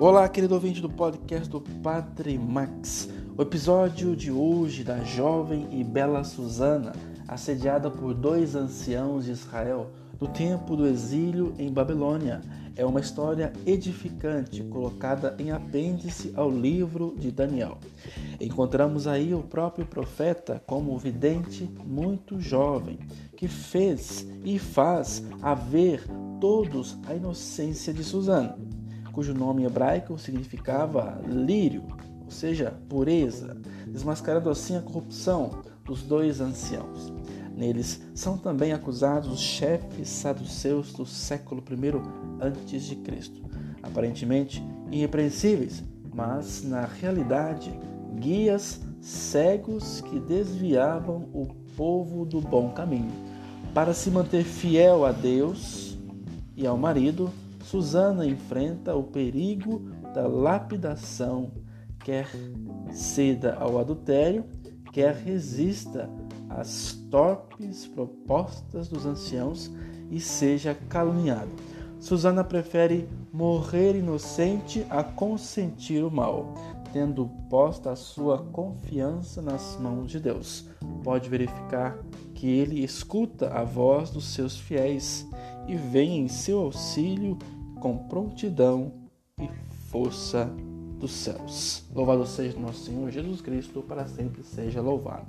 Olá, querido ouvinte do podcast do Padre Max. O episódio de hoje da jovem e bela Susana, assediada por dois anciãos de Israel no tempo do exílio em Babilônia, é uma história edificante colocada em apêndice ao livro de Daniel. Encontramos aí o próprio profeta como vidente muito jovem, que fez e faz haver todos a inocência de Susana cujo nome hebraico significava lírio, ou seja, pureza, desmascarando assim a corrupção dos dois anciãos. Neles são também acusados os chefes saduceus do século I antes de Cristo, aparentemente irrepreensíveis, mas na realidade guias cegos que desviavam o povo do bom caminho. Para se manter fiel a Deus e ao marido, Susana enfrenta o perigo da lapidação, quer ceda ao adultério, quer resista às torpes propostas dos anciãos e seja caluniada. Susana prefere morrer inocente a consentir o mal, tendo posta a sua confiança nas mãos de Deus. Pode verificar que ele escuta a voz dos seus fiéis e vem em seu auxílio com prontidão e força dos céus. Louvado seja nosso Senhor Jesus Cristo, para sempre seja louvado.